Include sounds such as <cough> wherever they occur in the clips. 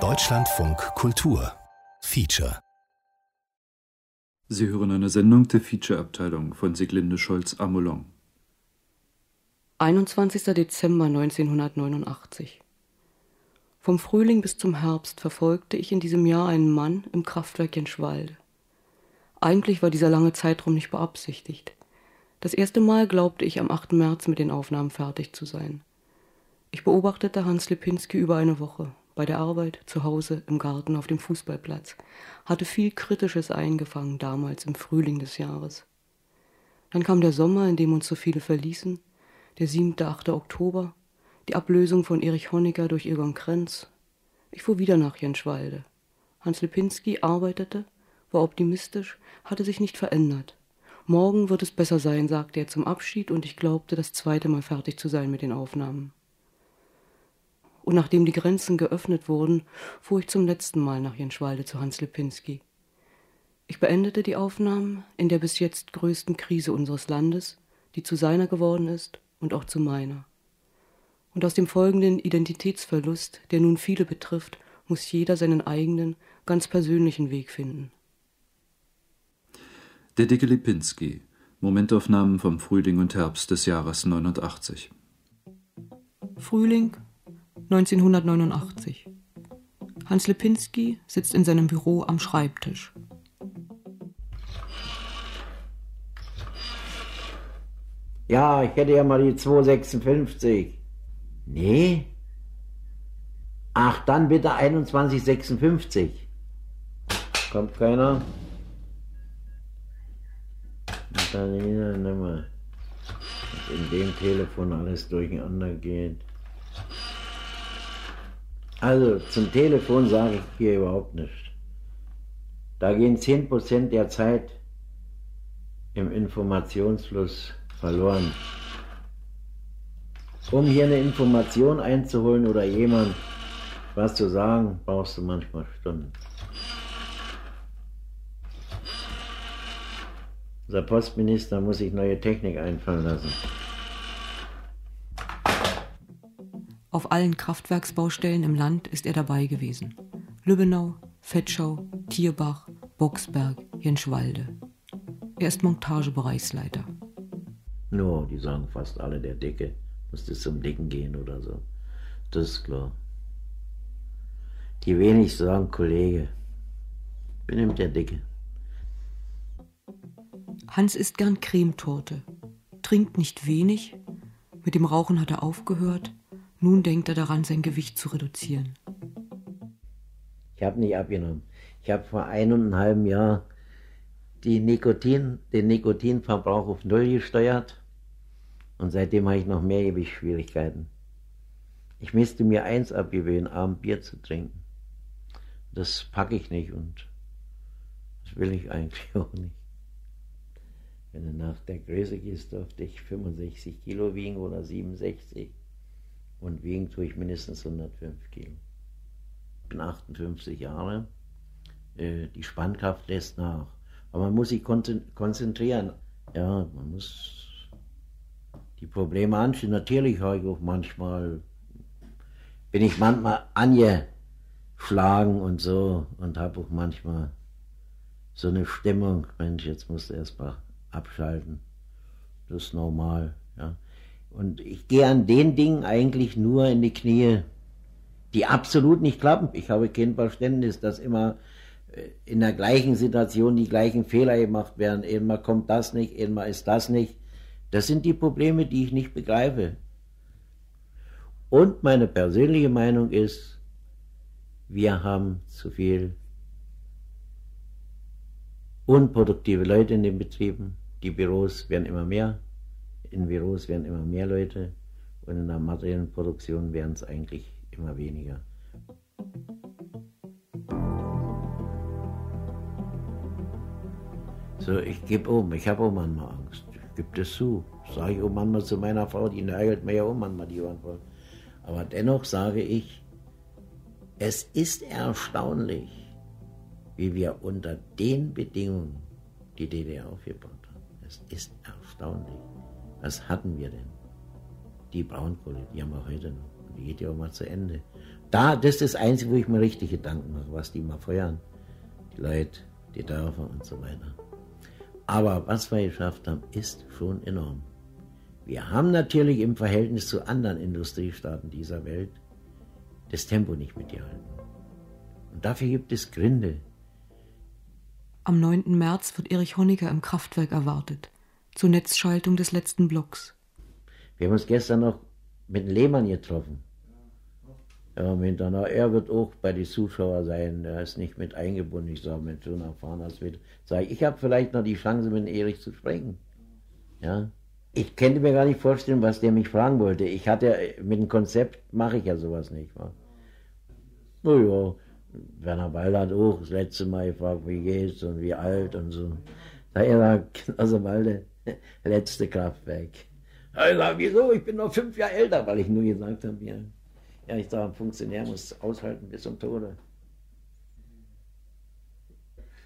Deutschlandfunk Kultur Feature Sie hören eine Sendung der Feature-Abteilung von Siglinde Scholz-Amolong. 21. Dezember 1989 Vom Frühling bis zum Herbst verfolgte ich in diesem Jahr einen Mann im Kraftwerk Jenschwalde. Eigentlich war dieser lange Zeitraum nicht beabsichtigt. Das erste Mal glaubte ich am 8. März mit den Aufnahmen fertig zu sein. Ich beobachtete Hans Lipinski über eine Woche, bei der Arbeit, zu Hause, im Garten, auf dem Fußballplatz, hatte viel Kritisches eingefangen damals im Frühling des Jahres. Dann kam der Sommer, in dem uns so viele verließen, der 7., 8. Oktober, die Ablösung von Erich Honecker durch Egon Krenz. Ich fuhr wieder nach Jenschwalde. Hans Lipinski arbeitete, war optimistisch, hatte sich nicht verändert. Morgen wird es besser sein, sagte er zum Abschied, und ich glaubte, das zweite Mal fertig zu sein mit den Aufnahmen und nachdem die Grenzen geöffnet wurden, fuhr ich zum letzten Mal nach Jenschwalde zu Hans Lipinski. Ich beendete die Aufnahmen in der bis jetzt größten Krise unseres Landes, die zu seiner geworden ist und auch zu meiner. Und aus dem folgenden Identitätsverlust, der nun viele betrifft, muss jeder seinen eigenen, ganz persönlichen Weg finden. Der dicke Lipinski, Momentaufnahmen vom Frühling und Herbst des Jahres 89. Frühling 1989. Hans Lipinski sitzt in seinem Büro am Schreibtisch. Ja, ich hätte ja mal die 256. Nee? Ach, dann bitte 2156. Kommt keiner? Dann. Was in dem Telefon alles durcheinander geht. Also zum Telefon sage ich hier überhaupt nichts. Da gehen 10% der Zeit im Informationsfluss verloren. Um hier eine Information einzuholen oder jemand was zu sagen, brauchst du manchmal Stunden. Unser Postminister muss sich neue Technik einfallen lassen. Auf allen Kraftwerksbaustellen im Land ist er dabei gewesen. Lübbenau, Fetschau, Tierbach, Boxberg, Jenschwalde. Er ist Montagebereichsleiter. No, die sagen fast alle, der Dicke müsste zum Dicken gehen oder so. Das ist klar. Die wenigsten sagen Kollege. Benimmt der Dicke. Hans isst gern Cremetorte, trinkt nicht wenig, mit dem Rauchen hat er aufgehört, nun denkt er daran, sein Gewicht zu reduzieren. Ich habe nicht abgenommen. Ich habe vor eineinhalb Jahren die Nikotin, den Nikotinverbrauch auf Null gesteuert und seitdem habe ich noch mehr Gewichtsschwierigkeiten. Ich müsste mir eins abgewöhnen, Abend Bier zu trinken. Das packe ich nicht und das will ich eigentlich <laughs> auch nicht. Wenn du nach der Größe gehst, dürfte ich 65 Kilo wiegen oder 67 und wiegen tue ich mindestens 105 Kilo. Ich bin 58 Jahre, äh, die Spannkraft lässt nach. Aber man muss sich konzentrieren. Ja, man muss die Probleme anschauen. Natürlich habe ich auch manchmal, bin ich manchmal angeschlagen und so und habe auch manchmal so eine Stimmung, Mensch, jetzt musst du erst mal abschalten. Das ist normal. Ja. Und ich gehe an den Dingen eigentlich nur in die Knie, die absolut nicht klappen. Ich habe kein Verständnis, dass immer äh, in der gleichen Situation die gleichen Fehler gemacht werden. Einmal kommt das nicht, einmal ist das nicht. Das sind die Probleme, die ich nicht begreife. Und meine persönliche Meinung ist, wir haben zu viel unproduktive Leute in den Betrieben. Die Büros werden immer mehr in Büros werden immer mehr Leute und in der materiellen Produktion werden es eigentlich immer weniger. So, ich gebe um, ich habe auch manchmal Angst. Ich gebe das zu. Sage ich auch manchmal zu meiner Frau, die nagelt mir ja auch manchmal die Ohren voll. Aber dennoch sage ich, es ist erstaunlich, wie wir unter den Bedingungen die DDR aufgebaut haben. Es ist erstaunlich. Was hatten wir denn? Die Braunkohle, die haben wir heute noch. Die geht ja auch mal zu Ende. Da, das ist das Einzige, wo ich mir richtig Gedanken mache, was die mal feuern. Die Leute, die Dörfer und so weiter. Aber was wir geschafft haben, ist schon enorm. Wir haben natürlich im Verhältnis zu anderen Industriestaaten dieser Welt das Tempo nicht mitgehalten. Und dafür gibt es Gründe. Am 9. März wird Erich Honecker im Kraftwerk erwartet, zur Netzschaltung des letzten Blocks. Wir haben uns gestern noch mit Lehmann getroffen. Ja, miteinander. Er wird auch bei den Zuschauern sein. Er ist nicht mit eingebunden. Ich sage, mit so einer Fahrnerswille. Sag ich, habe vielleicht noch die Chance, mit Erich zu sprechen. Ja. Ich könnte mir gar nicht vorstellen, was der mich fragen wollte. Ich hatte, mit dem Konzept mache ich ja sowas nicht. Wa? Naja, Werner Weil hat auch das letzte Mal gefragt, wie geht's und wie alt und so. Da er <laughs> sagt, also Walde, <laughs> letzte Kraftwerk. Ich sage, wieso? Ich bin noch fünf Jahre älter, weil ich nur gesagt habe, ja. Ja, ich sage, ein Funktionär muss aushalten bis zum Tode.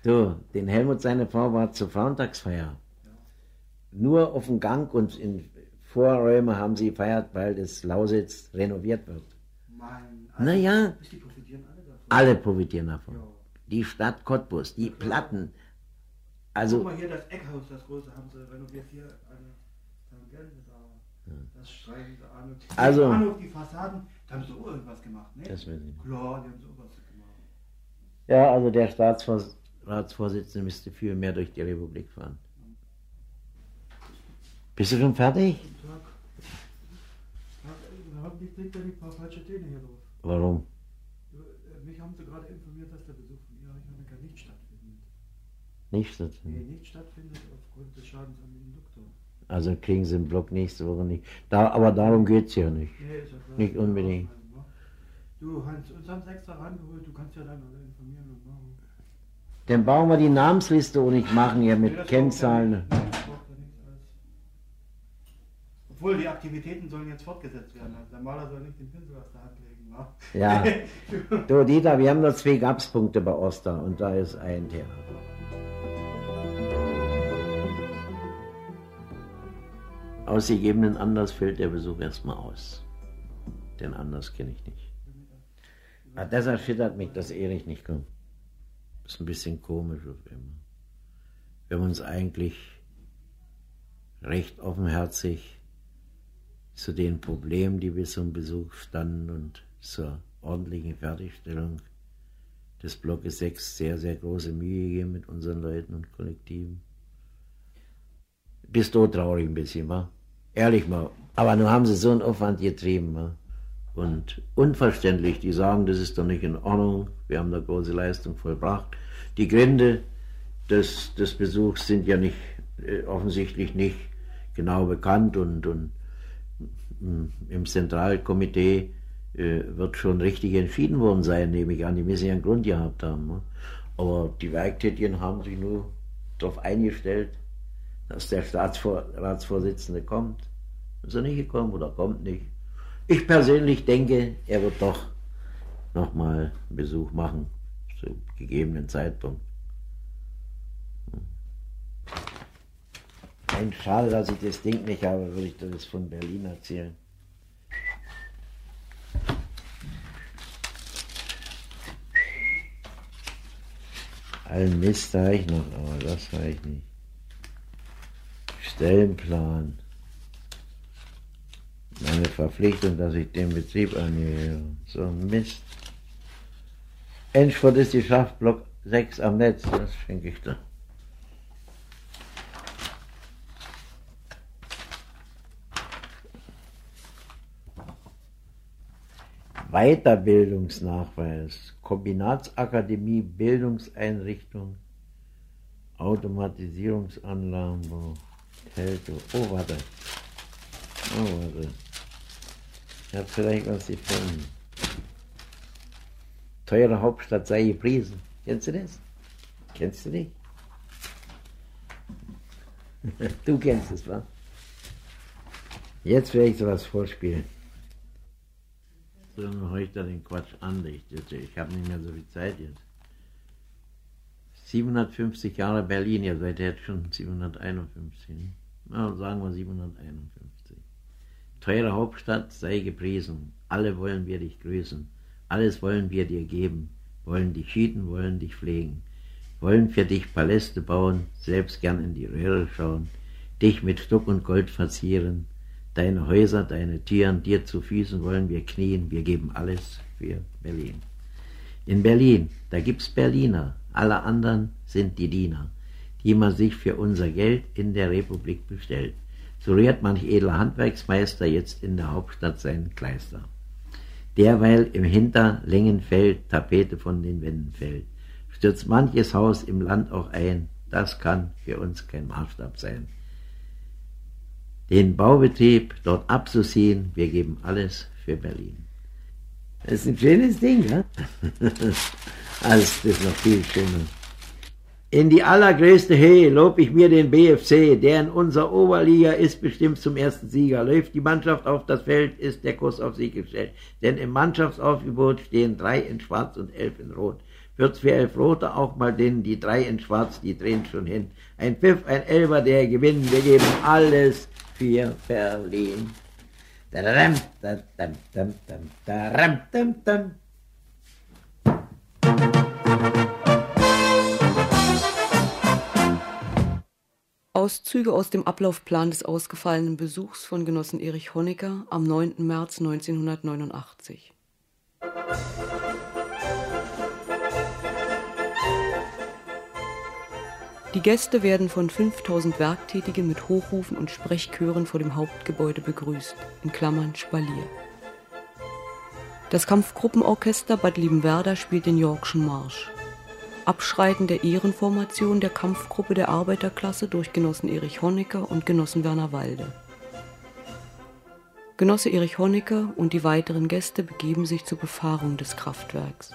So, den Helmut, seine Frau, war zur Frauentagsfeier. Nur auf dem Gang und in Vorräume haben sie gefeiert, weil das Lausitz renoviert wird. Mein, Naja, Die profitieren alle davon. alle profitieren davon. Ja. Die Stadt Cottbus, die Platten. Guck Also, mal hier, das Eckhaus, das große, haben sie renoviert hier. Eine Tangente da. Das streichen sie an. Und die Also- Bahnhof, die Fassaden, da haben sie auch irgendwas gemacht, ne? das weiß ich. Klar, die haben so was gemacht. Ja, also der Staatsratsvorsitzende müsste viel mehr durch die Republik fahren. Bist du schon fertig? Warum? Äh, Mich haben sie gerade informiert, dass der Besuch von Erich Honecker nicht stattfindet. Nicht Nee, stattfinden. nicht stattfindet aufgrund des Schadens an den Doktor. Also kriegen sie den Block nächste Woche nicht. Da, aber darum geht es ja nicht. Nee, ist ja klar. Nicht unbedingt. Du, Hans, uns haben sie extra rangeholt, du kannst ja dann alle informieren und machen. Dann bauen wir die Namensliste und ich machen ja Nee, mit braucht Kennzahlen. ja nicht. Nee. Obwohl, die Aktivitäten sollen jetzt fortgesetzt werden. Also der Maler soll nicht den Pinsel aus der Hand legen, wa? Ja. <laughs> Du, Dieter, wir haben noch zwei Gapspunkte bei Oster und da ist ein Thema. Aus gegebenen Anlass fällt der Besuch erstmal aus. Den Anlass kenne ich nicht. Ah, das erschüttert mich, dass Erich nicht kommt. Ist ein bisschen komisch auf immer. Wir haben uns eigentlich recht offenherzig zu den Problemen, die bis zum Besuch standen und zur ordentlichen Fertigstellung des Blockes 6 sehr, sehr große Mühe gegeben mit unseren Leuten und Kollektiven. Bist du traurig ein bisschen, wa? Ehrlich mal. Aber nun haben sie so einen Aufwand getrieben, wa? Und unverständlich, die sagen, das ist doch nicht in Ordnung, wir haben da große Leistung vollbracht. Die Gründe des, des Besuchs sind ja nicht, äh, offensichtlich nicht genau bekannt und, und mm, im Zentralkomitee äh, wird schon richtig entschieden worden sein, nehme ich an. Die müssen ja einen Grund gehabt haben. Ne? Aber die Werktätigen haben sich nur darauf eingestellt, dass der Staatsratsvorsitzende kommt. Ist er nicht gekommen oder kommt nicht? Ich persönlich denke, er wird doch nochmal einen Besuch machen, zu gegebenen Zeitpunkt. Ein schade, dass ich das Ding nicht habe, würde ich das von Berlin erzählen. Allen Mist habe ich noch, aber das weiß ich nicht. Stellenplan. Meine Verpflichtung, dass ich den Betrieb angehöre. So ein Mist. Endspurt ist geschafft, Block 6 am Netz, das schenke ich dir. Weiterbildungsnachweis, Kombinatsakademie, Bildungseinrichtung, Automatisierungsanlagen, Kälte. Oh, warte. Oh, warte. Ich habe vielleicht was gefunden. Teure Hauptstadt sei gepriesen. Kennst du das? Kennst du dich? <laughs> du kennst es, wa? Jetzt werde ich sowas vorspielen. So, dann höre ich da den Quatsch an. Ich, ich habe nicht mehr so viel Zeit jetzt. 750 Jahre Berlin, ihr seid jetzt schon 751. Ne? Na, sagen wir 751. Teure Hauptstadt, sei gepriesen. Alle wollen wir dich grüßen. Alles wollen wir dir geben. Wollen dich schieden, wollen dich pflegen. Wollen für dich Paläste bauen, selbst gern in die Röhre schauen. Dich mit Stuck und Gold verzieren. Deine Häuser, deine Tieren, dir zu Füßen wollen wir knien. Wir geben alles für Berlin. In Berlin, da gibt's Berliner. Alle anderen sind die Diener, die man sich für unser Geld in der Republik bestellt. So rührt manch edler Handwerksmeister jetzt in der Hauptstadt seinen Kleister. Derweil im Hinterlängenfeld Tapete von den Wänden fällt, stürzt manches Haus im Land auch ein, das kann für uns kein Maßstab sein. Den Baubetrieb dort abzuziehen, wir geben alles für Berlin. Das ist ein schönes Ding, ja? <laughs> Alles ist noch viel schöner. In die allergrößte Höhe lob ich mir den BFC, der in unserer Oberliga ist bestimmt zum ersten Sieger. Läuft die Mannschaft auf das Feld, ist der Kuss auf Sieg gestellt. Denn im Mannschaftsaufgebot stehen drei in Schwarz und elf in Rot. Wird's für elf Rote auch mal den, die drei in Schwarz, die drehen schon hin. Ein Pfiff, ein Elber, der gewinnt, wir geben alles für Berlin. Auszüge aus dem Ablaufplan des ausgefallenen Besuchs von Genossen Erich Honecker am 9. März 1989. Die Gäste werden von 5000 Werktätigen mit Hochrufen und Sprechchören vor dem Hauptgebäude begrüßt, in Klammern Spalier. Das Kampfgruppenorchester Bad Liebenwerda spielt den Yorkschen Marsch. Abschreiten der Ehrenformation der Kampfgruppe der Arbeiterklasse durch Genossen Erich Honecker und Genossen Werner Walde. Genosse Erich Honecker und die weiteren Gäste begeben sich zur Befahrung des Kraftwerks.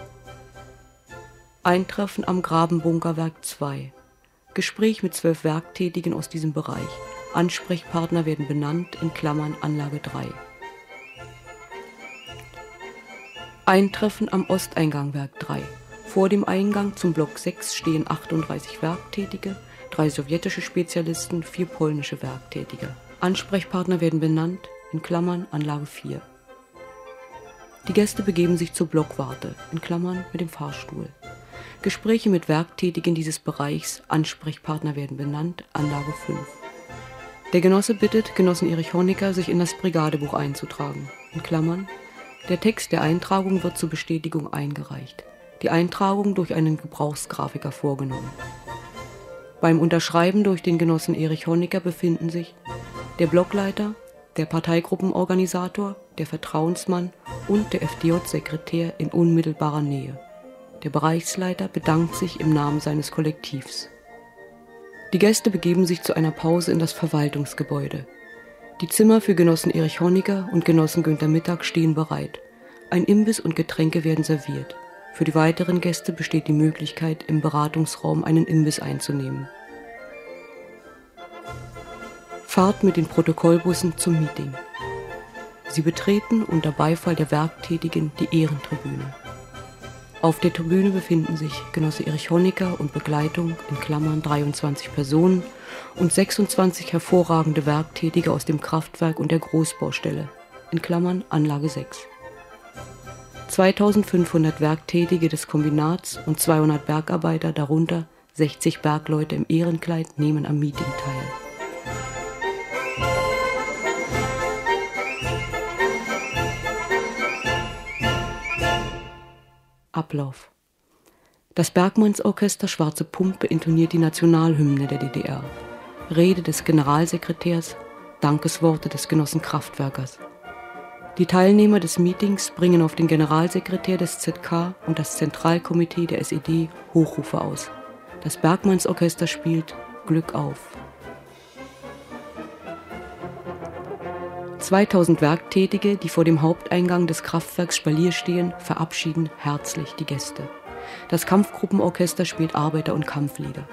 Eintreffen am Grabenbunkerwerk 2. Gespräch mit zwölf Werktätigen aus diesem Bereich. Ansprechpartner werden benannt in Klammern Anlage 3. Eintreffen am Osteingangwerk 3. Vor dem Eingang zum Block 6 stehen 38 Werktätige, drei sowjetische Spezialisten, vier polnische Werktätige. Ansprechpartner werden benannt in Klammern Anlage 4. Die Gäste begeben sich zur Blockwarte in Klammern mit dem Fahrstuhl. Gespräche mit Werktätigen dieses Bereichs, Ansprechpartner werden benannt, Anlage 5. Der Genosse bittet Genossen Erich Honecker, sich in das Brigadebuch einzutragen. In Klammern, der Text der Eintragung wird zur Bestätigung eingereicht. Die Eintragung durch einen Gebrauchsgrafiker vorgenommen. Beim Unterschreiben durch den Genossen Erich Honecker befinden sich der Blockleiter, der Parteigruppenorganisator, der Vertrauensmann und der FDJ-Sekretär in unmittelbarer Nähe. Der Bereichsleiter bedankt sich im Namen seines Kollektivs. Die Gäste begeben sich zu einer Pause in das Verwaltungsgebäude. Die Zimmer für Genossen Erich Honecker und Genossen Günther Mittag stehen bereit. Ein Imbiss und Getränke werden serviert. Für die weiteren Gäste besteht die Möglichkeit, im Beratungsraum einen Imbiss einzunehmen. Fahrt mit den Protokollbussen zum Meeting. Sie betreten unter Beifall der Werktätigen die Ehrentribüne. Auf der Tribüne befinden sich Genosse Erich Honecker und Begleitung in Klammern 23 Personen und 26 hervorragende Werktätige aus dem Kraftwerk und der Großbaustelle in Klammern Anlage 6. 2500 Werktätige des Kombinats und 200 Bergarbeiter, darunter 60 Bergleute im Ehrenkleid, nehmen am Meeting teil. Ablauf. Das Bergmannsorchester Schwarze Pumpe intoniert die Nationalhymne der DDR. Rede des Generalsekretärs, Dankesworte des Genossen Kraftwerkers. Die Teilnehmer des Meetings bringen auf den Generalsekretär des ZK und das Zentralkomitee der SED Hochrufe aus. Das Bergmannsorchester spielt Glück auf. 2000 Werktätige, die vor dem Haupteingang des Kraftwerks Spalier stehen, verabschieden herzlich die Gäste. Das Kampfgruppenorchester spielt Arbeiter- und Kampflieder.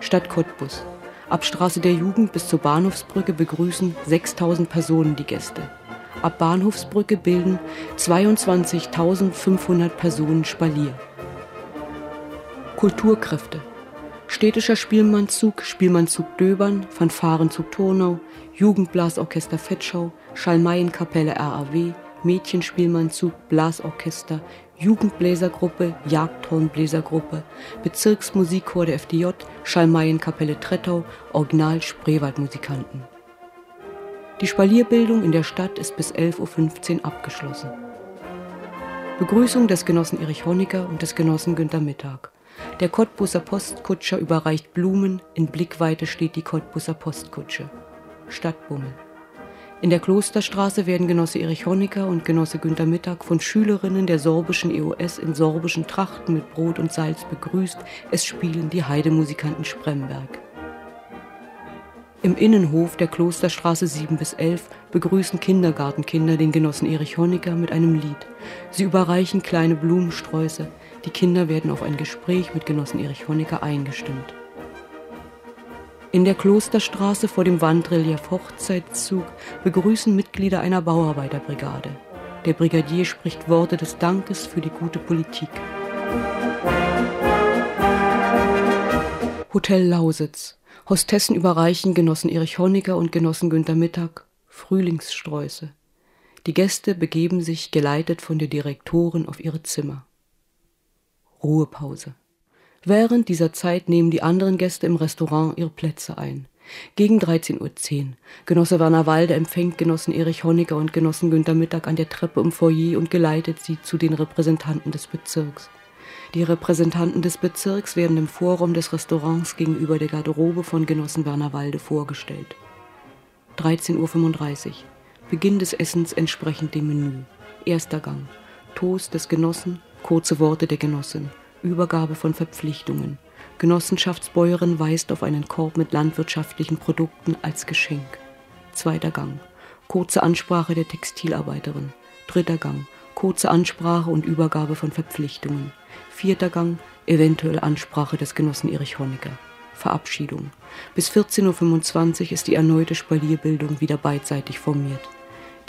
Stadt Cottbus. Ab Straße der Jugend bis zur Bahnhofsbrücke begrüßen 6000 Personen die Gäste. Ab Bahnhofsbrücke bilden 22.500 Personen Spalier. Kulturkräfte. Städtischer Spielmannzug, Spielmannzug Döbern, Fanfarenzug Turnau, Jugendblasorchester Fetschau, Schalmeienkapelle RAW, Mädchenspielmannzug, Blasorchester, Jugendbläsergruppe, Jagdhornbläsergruppe, Bezirksmusikchor der FDJ, Schalmeienkapelle Trettau, Original Spreewaldmusikanten. Die Spalierbildung in der Stadt ist bis 11.15 Uhr abgeschlossen. Begrüßung des Genossen Erich Honecker und des Genossen Günter Mittag. Der Cottbusser Postkutscher überreicht Blumen, in Blickweite steht die Cottbusser Postkutsche. Stadtbummel. In der Klosterstraße werden Genosse Erich Honecker und Genosse Günter Mittag von Schülerinnen der sorbischen EOS in sorbischen Trachten mit Brot und Salz begrüßt. Es spielen die Heidemusikanten Spremberg. Im Innenhof der Klosterstraße 7 bis 11 begrüßen Kindergartenkinder den Genossen Erich Honecker mit einem Lied. Sie überreichen kleine Blumensträuße. Die Kinder werden auf ein Gespräch mit Genossen Erich Honecker eingestimmt. In der Klosterstraße vor dem Wandrelief Hochzeitszug begrüßen Mitglieder einer Bauarbeiterbrigade. Der Brigadier spricht Worte des Dankes für die gute Politik. Hotel Lausitz. Hostessen überreichen Genossen Erich Honecker und Genossen Günter Mittag Frühlingssträuße. Die Gäste begeben sich, geleitet von der Direktorin, auf ihre Zimmer. Ruhepause. Während dieser Zeit nehmen die anderen Gäste im Restaurant ihre Plätze ein. Gegen 13.10 Uhr. Genosse Werner Walde empfängt Genossen Erich Honecker und Genossen Günter Mittag an der Treppe im Foyer und geleitet sie zu den Repräsentanten des Bezirks. Die Repräsentanten des Bezirks werden im Vorraum des Restaurants gegenüber der Garderobe von Genossen Werner Walde vorgestellt. 13.35 Uhr. Beginn des Essens entsprechend dem Menü. Erster Gang. Toast des Genossen, kurze Worte der Genossin. Übergabe von Verpflichtungen. Genossenschaftsbäuerin weist auf einen Korb mit landwirtschaftlichen Produkten als Geschenk. Zweiter Gang. Kurze Ansprache der Textilarbeiterin. Dritter Gang. Kurze Ansprache und Übergabe von Verpflichtungen. Vierter Gang. Eventuell Ansprache des Genossen Erich Honecker. Verabschiedung. Bis 14.25 Uhr ist die erneute Spalierbildung wieder beidseitig formiert.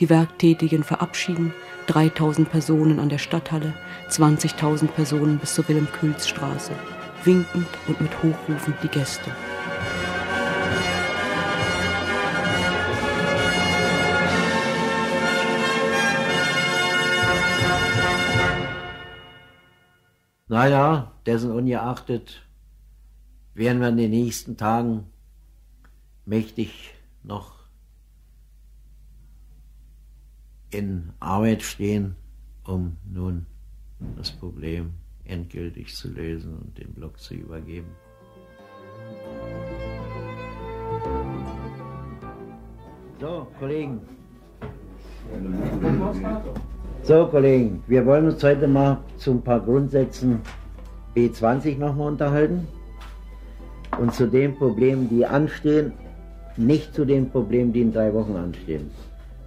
Die Werktätigen verabschieden, 3000 Personen an der Stadthalle, 20.000 Personen bis zur Wilhelm-Kühls-Straße, winkend und mit Hochrufen die Gäste. Naja, dessen ungeachtet werden wir in den nächsten Tagen mächtig noch in Arbeit stehen, um nun das Problem endgültig zu lösen und den Block zu übergeben. So, Kollegen. So, Kollegen, wir wollen uns heute mal zu ein paar Grundsätzen B20 nochmal unterhalten und zu den Problemen, die anstehen, nicht zu den Problemen, die in drei Wochen anstehen.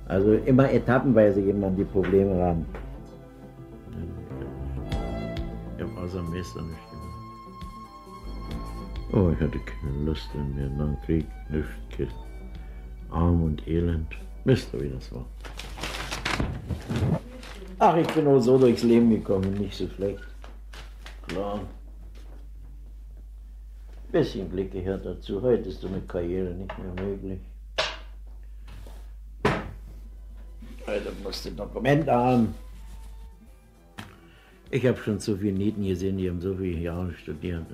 Also immer etappenweise gehen dann die Probleme ran. Ich habe außer Meister nicht gemacht. Oh, ich hatte keine Lust in mir nach Krieg, nichts, arm und elend. Wisst ihr, wie das war? Ach, ich bin auch so durchs Leben gekommen, nicht so schlecht. Klar. Bisschen Glück gehört dazu. Heute ist so eine Karriere nicht mehr möglich. Heute musst du Dokumente haben. Ich habe schon so viele Nieten gesehen, die haben so viele Jahre studiert.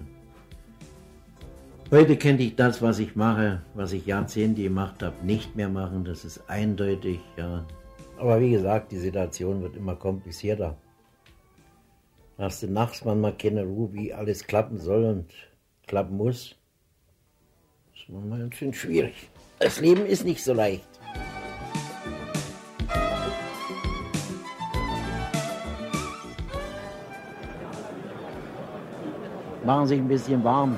Heute könnte ich das, was ich mache, was ich Jahrzehnte gemacht habe, nicht mehr machen. Das ist eindeutig, ja. Aber wie gesagt, die Situation wird immer komplizierter. Hast du nachts manchmal keine Ruhe, wie alles klappen soll und klappen muss. Das ist manchmal ganz schön schwierig. Das Leben ist nicht so leicht. Machen sich ein bisschen warm.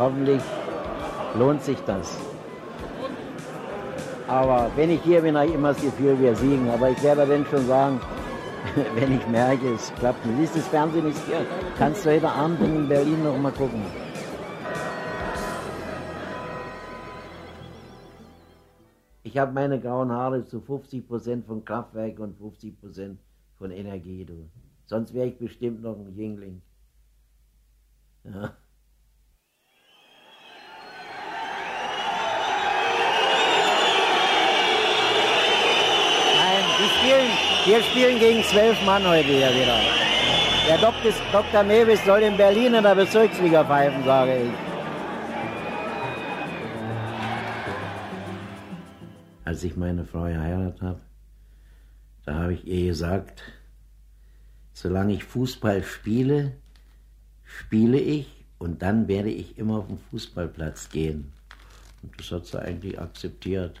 Hoffentlich lohnt sich das. Aber wenn ich hier bin, habe ich immer das Gefühl, wir siegen. Aber ich werde dann schon sagen, <laughs> wenn ich merke, es klappt nicht. Siehst du, das Fernsehen ist hier. Kannst du heute Abend in Berlin noch mal gucken. Ich habe meine grauen Haare zu 50% von Kraftwerk und 50% von Energie. Du. Sonst wäre ich bestimmt noch ein Jüngling. Nein, wir spielen, wir spielen gegen zwölf Mann heute hier wieder. Der Dr. Dr. Mewis soll in Berlin in der Bezirksliga pfeifen, sage ich. Als ich meine Frau geheiratet habe, da habe ich ihr gesagt, solange ich Fußball spiele, spiele ich und dann werde ich immer auf den Fußballplatz gehen. Und das hat sie eigentlich akzeptiert.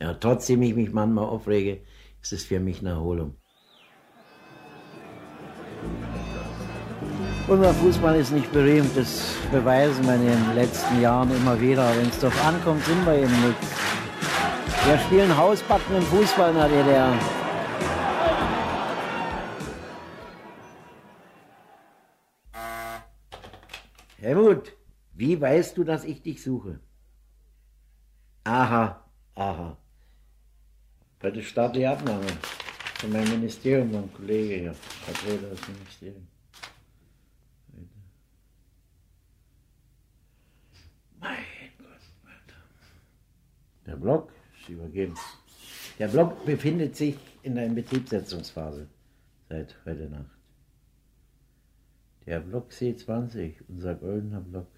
Ja, trotzdem ich mich manchmal aufrege, ist es für mich eine Erholung. Unser Fußball ist nicht berühmt, das beweisen wir in den letzten Jahren immer wieder. Wenn es darauf ankommt, sind wir eben nichts. Wir spielen hausbackenen Fußball in der DDR. Helmut, wie weißt du, dass ich dich suche? Aha, aha. Bei der staatlichen Abnahme von meinem Ministerium, mein Kollege hier, Vertreter des Ministeriums. Mein Gott, Alter. Der Block ist übergeben. Der Block befindet sich in der Inbetriebssetzungsphase seit heute Nacht. Der Block C20, unser goldener Block.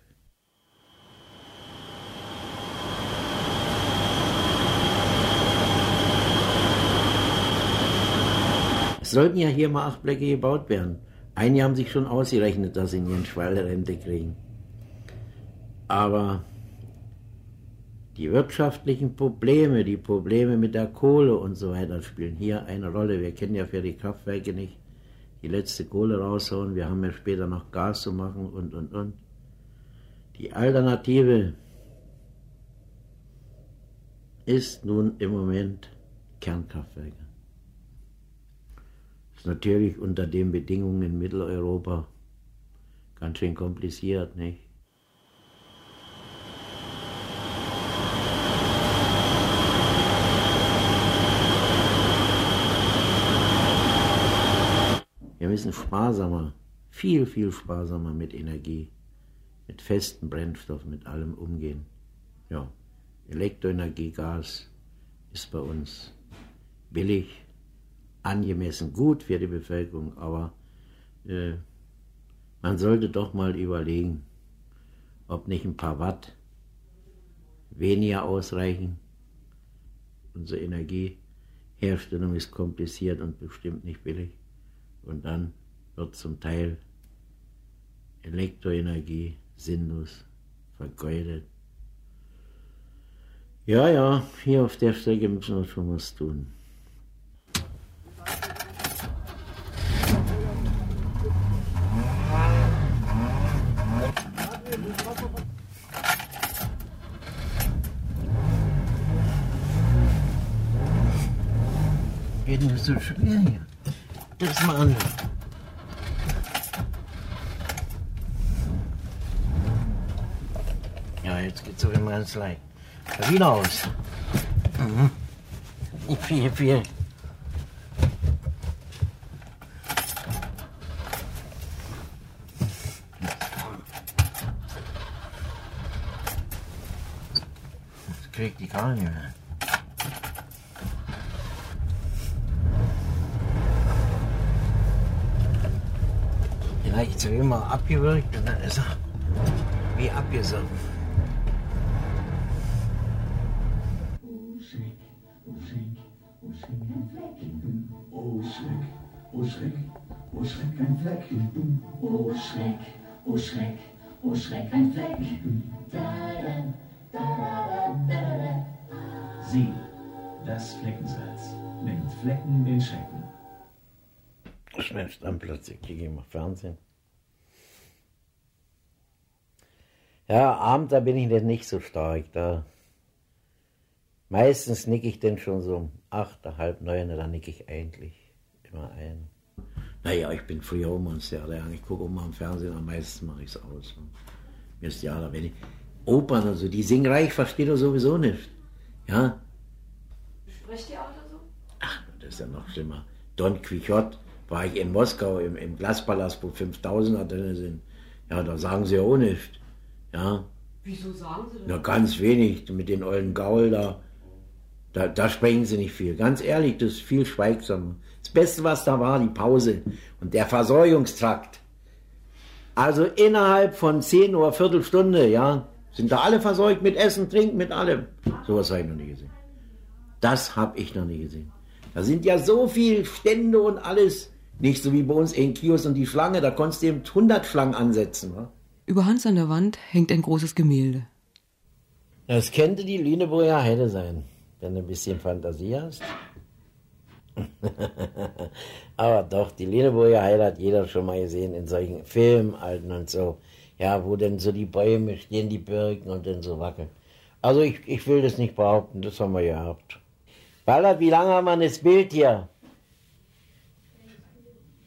Es sollten ja hier mal acht Blöcke gebaut werden. Einige haben sich schon ausgerechnet, dass sie in ihren Schwalde Rente kriegen. Aber die wirtschaftlichen Probleme, die Probleme mit der Kohle und so weiter spielen hier eine Rolle. Wir kennen ja für die Kraftwerke nicht die letzte Kohle raushauen, wir haben ja später noch Gas zu machen und, und, und. Die Alternative ist nun im Moment Kernkraftwerke. Ist natürlich unter den Bedingungen in Mitteleuropa ganz schön kompliziert, nicht? Müssen sparsamer, viel, viel sparsamer mit Energie, mit festen Brennstoffen, mit allem umgehen. Ja, Elektroenergie, Gas ist bei uns billig, angemessen gut für die Bevölkerung, aber äh, man sollte doch mal überlegen, ob nicht ein paar Watt weniger ausreichen. Unsere Energieherstellung ist kompliziert und bestimmt nicht billig. Und dann wird zum Teil Elektroenergie sinnlos vergeudet. Ja, ja, hier auf der Strecke müssen wir schon was tun. Geht nicht so schwer hier. Das mal an. Ja, jetzt geht's auch immer ganz leicht. Wieder aus. Mhm. Nicht viel, viel. Das kriegt die gar nicht mehr. Immer abgewürgt und dann ist er wie abgesoffen. Oh Schreck, oh Schreck, oh Schreck, ein Fleck. Oh Schreck, oh Schreck, oh Schreck, ein Fleck. Da, da, da, da, da, da. Sie, das Fleckensalz, nimmt Flecken den Schrecken. Schnellst am Platz, ich kriege immer Fernsehen. Ja, abends, da bin ich nicht so stark. Da meistens nicke ich denn schon so um acht, halb neun, da nicke ich eigentlich immer ein. Naja, ich bin früher um uns ja, ich gucke immer am Fernsehen, am meisten mache ich es aus. Mir ist ja, da wenn ich Opern und so, die Singerei, ich verstehe doch sowieso nicht. Ja? Sprechtheater so? Ach, das ist ja noch schlimmer. Don Quixote war ich in Moskau im, im Glaspalast, wo 5000er drin sind. Ja, da sagen sie ja auch nicht. Ja, Wieso sagen Sie na ganz wenig mit den ollen Gaul da. Da, da sprechen sie nicht viel. Ganz ehrlich, das ist viel schweigsamer. Das Beste, was da war, die Pause und der Versorgungstrakt. Also innerhalb von 10 Uhr, Viertelstunde, ja, sind da alle versorgt mit Essen, Trinken, mit allem. Sowas habe ich noch nie gesehen. Das habe ich noch nie gesehen. Da sind ja so viele Stände und alles. Nicht so wie bei uns in Kiosk und die Schlange, da konntest du eben 100 Schlangen ansetzen. Wa? Über Hans an der Wand hängt ein großes Gemälde. Das könnte die Lüneburger Heide sein, wenn du ein bisschen Fantasie hast. <laughs> Aber doch, die Lüneburger Heide hat jeder schon mal gesehen in solchen Filmalten und so. Ja, wo denn so die Bäume stehen, die Birken und dann so wackeln. Also ich, ich will das nicht behaupten, das haben wir gehabt. Ballert, wie lange haben wir das Bild hier?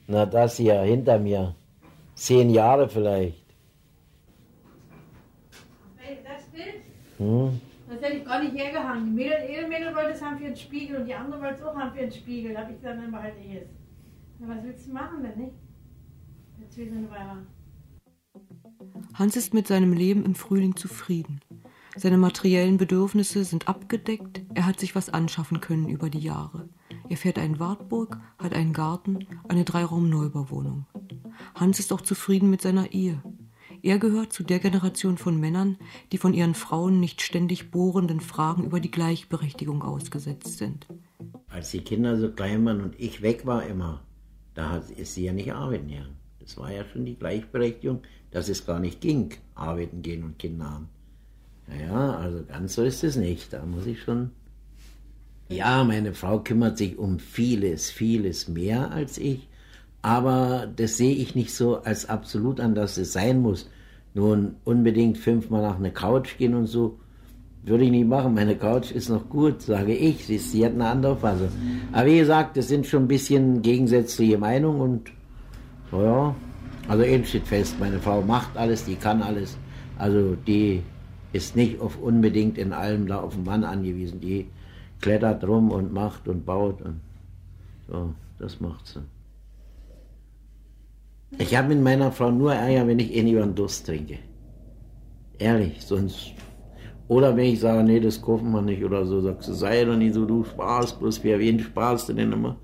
Na, das hier, hinter mir. Zehn Jahre vielleicht. Das Bild, Hm? das hätte ich gar nicht hergehangen. Die Mädel, ihre Mädel wollte es haben für einen Spiegel und die andere wollte es auch haben für einen Spiegel. Da habe ich gesagt, dann behalte ich es. Ja, was willst du machen denn, nicht? Jetzt will eine Weile. Hans ist mit seinem Leben im Frühling zufrieden. Seine materiellen Bedürfnisse sind abgedeckt, er hat sich was anschaffen können über die Jahre. Er fährt einen Wartburg, hat einen Garten, eine Dreiraum-Neubauwohnung. Hans ist auch zufrieden mit seiner Ehe. Er gehört zu der Generation von Männern, die von ihren Frauen nicht ständig bohrenden Fragen über die Gleichberechtigung ausgesetzt sind. Als die Kinder so klein waren und ich weg war immer, da ist sie ja nicht arbeiten gegangen. Das war ja schon die Gleichberechtigung, dass es gar nicht ging, arbeiten gehen und Kinder haben. Naja, also ganz so ist es nicht. Da muss ich schon. Ja, meine Frau kümmert sich um vieles, vieles mehr als ich. Aber das sehe ich nicht so als absolut an, dass es sein muss. Nun unbedingt fünfmal nach einer Couch gehen und so. Würde ich nicht machen. Meine Couch ist noch gut, sage ich. Sie, sie hat eine andere Auffassung. Aber wie gesagt, das sind schon ein bisschen gegensätzliche Meinungen und naja, also eins steht fest, meine Frau macht alles, die kann alles. Also die ist nicht auf unbedingt in allem da auf den Mann angewiesen. Die klettert rum und macht und baut und so, das macht sie. Ich habe mit meiner Frau nur Ärger, wenn ich eh über den Durst trinke. Ehrlich, sonst. Oder wenn ich sage, nee, das kaufen wir nicht oder so, sagst du, sei doch nicht so, du sparst, bloß für wen sparst du denn immer?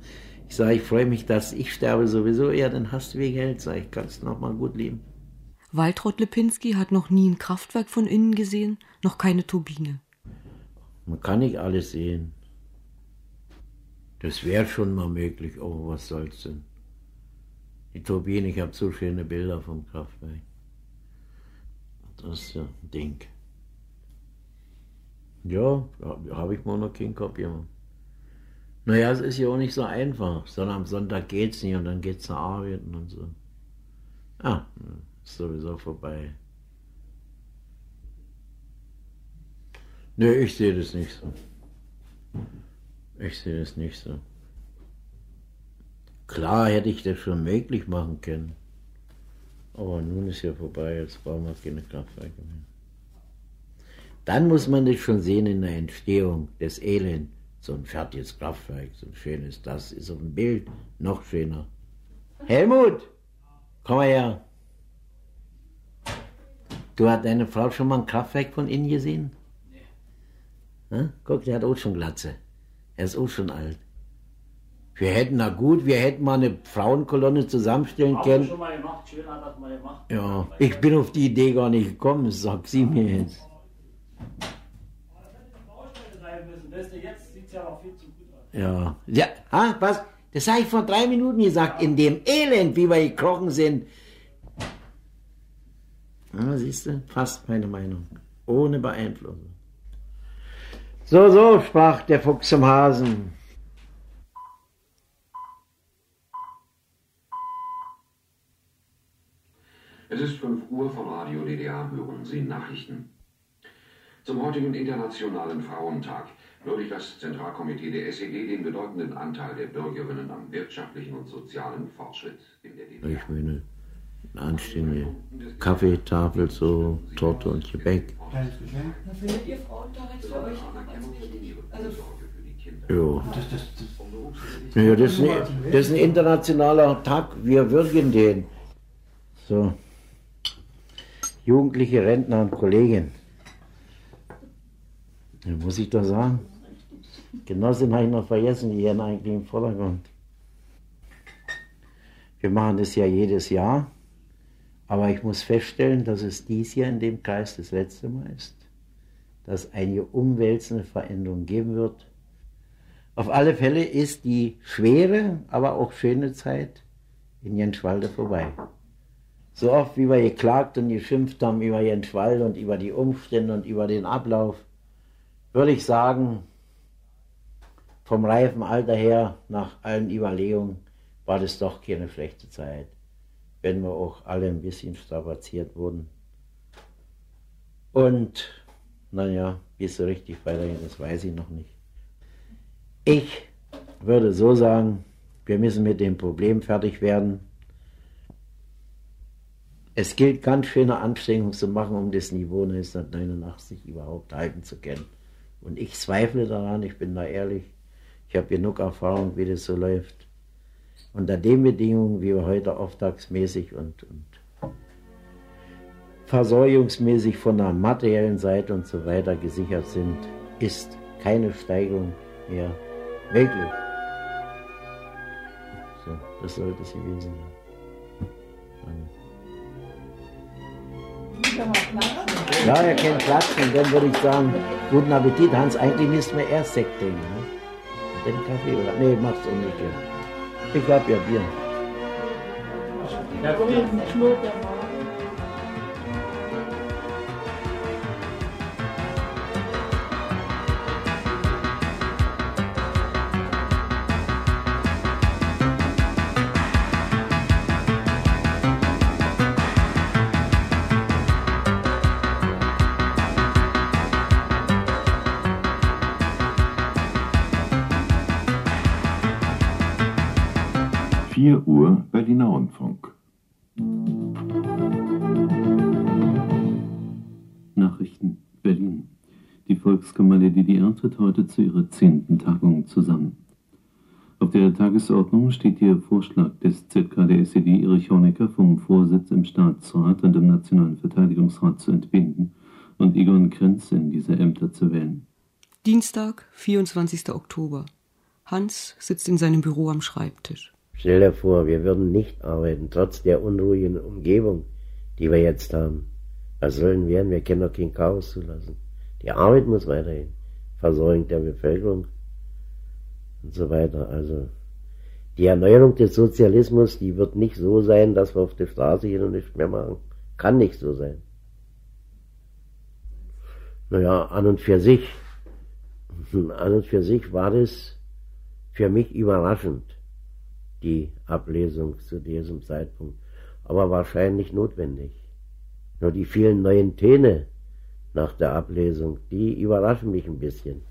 Ich sage, ich freue mich, dass ich sterbe sowieso. Ja, dann hast du wie Geld, sag ich, kannst noch mal gut leben. Waltraud Lipinski hat noch nie ein Kraftwerk von innen gesehen, noch keine Turbine. Man kann nicht alles sehen. Das wäre schon mal möglich, oh, was soll's denn? Die Turbine, ich habe so schöne Bilder vom Kraftwerk. Das ist ja ein Ding. Ja, habe ich mal noch keinen Kopf gemacht. Naja, es ist ja auch nicht so einfach, sondern am Sonntag geht's nicht und dann geht's zur Arbeit und so. Ah, ist sowieso vorbei. Nö, ich sehe das nicht so. Ich sehe das nicht so. Klar hätte ich das schon möglich machen können. Aber nun ist ja vorbei, jetzt brauchen wir keine Kraftwerke mehr. Dann muss man das schon sehen in der Entstehung des Elend. So ein fertiges Kraftwerk, so ein schönes, das ist auf dem Bild noch schöner. Helmut, komm mal her. Du hast deine Frau schon mal ein Kraftwerk von innen gesehen? Nee. Guck, der hat auch schon Glatze. Er ist auch schon alt. Wir hätten, na gut, wir hätten mal eine Frauenkolonne zusammenstellen Haben können. schon mal gemacht, schön hat das mal gemacht. Ja, ich bin auf die Idee gar nicht gekommen, das sagt sie mir jetzt. Ja noch viel zu gut aus. Ja. Ja, ha, was? Das habe ich vor drei Minuten gesagt. In dem Elend, wie wir gekrochen sind. Ja, siehst du, fast meine Meinung. Ohne Beeinflussung. So, so, sprach der Fuchs zum Hasen. Es ist 5 Uhr von Radio DDR, hören Sie Nachrichten. Zum heutigen Internationalen Frauentag würdigt das Zentralkomitee der SED den bedeutenden Anteil der Bürgerinnen am wirtschaftlichen und sozialen Fortschritt in der DDR. Ich meine, eine anständige Kaffeetafel, so Torte und Gebäck. Kleines Geschenk. Findet ihr Frauentag jetzt für euch ganz wichtig? Also Ja. Das, ist ein, das ist ein internationaler Tag, wir würdigen den. So. Jugendliche Rentner und Kollegin. Ja, muss ich doch sagen. Genossin habe ich noch vergessen, die hier eigentlich im Vordergrund. Wir machen das ja jedes Jahr, aber ich muss feststellen, dass es dies Jahr in dem Kreis das letzte Mal ist, dass einige umwälzende Veränderungen geben wird. Auf alle Fälle ist die schwere, aber auch schöne Zeit in Jenschwalde vorbei. So oft wie wir geklagt und geschimpft haben über Jenschwalde und über die Umstände und über den Ablauf, würde ich sagen, vom reifen Alter her, nach allen Überlegungen, war das doch keine schlechte Zeit, wenn wir auch alle ein bisschen strapaziert wurden. Und, naja, wie es so richtig weitergeht, das weiß ich noch nicht. Ich würde so sagen, wir müssen mit dem Problem fertig werden. Es gilt ganz schöne Anstrengungen zu machen, um das Niveau 1989 überhaupt halten zu können. Und ich zweifle daran, ich bin da ehrlich. Ich habe genug Erfahrung, wie das so läuft. Unter den Bedingungen, wie wir heute auftragsmäßig und, und versorgungsmäßig von der materiellen Seite und so weiter gesichert sind, ist keine Steigerung mehr möglich. So, das sollte es gewesen sein. Ja, er kennt klatschen, dann würde ich sagen, guten Appetit, Hans, eigentlich müssten wir erst Sekt trinken. Ne? Und dann Kaffee oder, nee, mach's umgekehrt. Ich hab ja Bier. Ja, Vier Uhr Berliner Rundfunk. Nachrichten Berlin. Die Volkskammer der DDR tritt heute zu ihrer zehnten Tagung zusammen. Auf der Tagesordnung steht der Vorschlag des ZK der SED Erich Honecker vom Vorsitz im Staatsrat und im Nationalen Verteidigungsrat zu entbinden und Egon Krenz in diese Ämter zu wählen. Dienstag, 24. Oktober. Hans sitzt in seinem Büro am Schreibtisch. Stell dir vor, wir würden nicht arbeiten, trotz der unruhigen Umgebung, die wir jetzt haben. Was sollen wir? Wir können doch kein Chaos zulassen. Die Arbeit muss weiterhin. Versorgung der Bevölkerung und so weiter. Also die Erneuerung des Sozialismus, die wird nicht so sein, dass wir auf der Straße hier und nichts mehr machen. Kann nicht so sein. Naja, an und für sich, <laughs> an und für sich war das für mich überraschend, die Ablesung zu diesem Zeitpunkt, aber wahrscheinlich notwendig. Nur die vielen neuen Töne nach der Ablesung, die überraschen mich ein bisschen.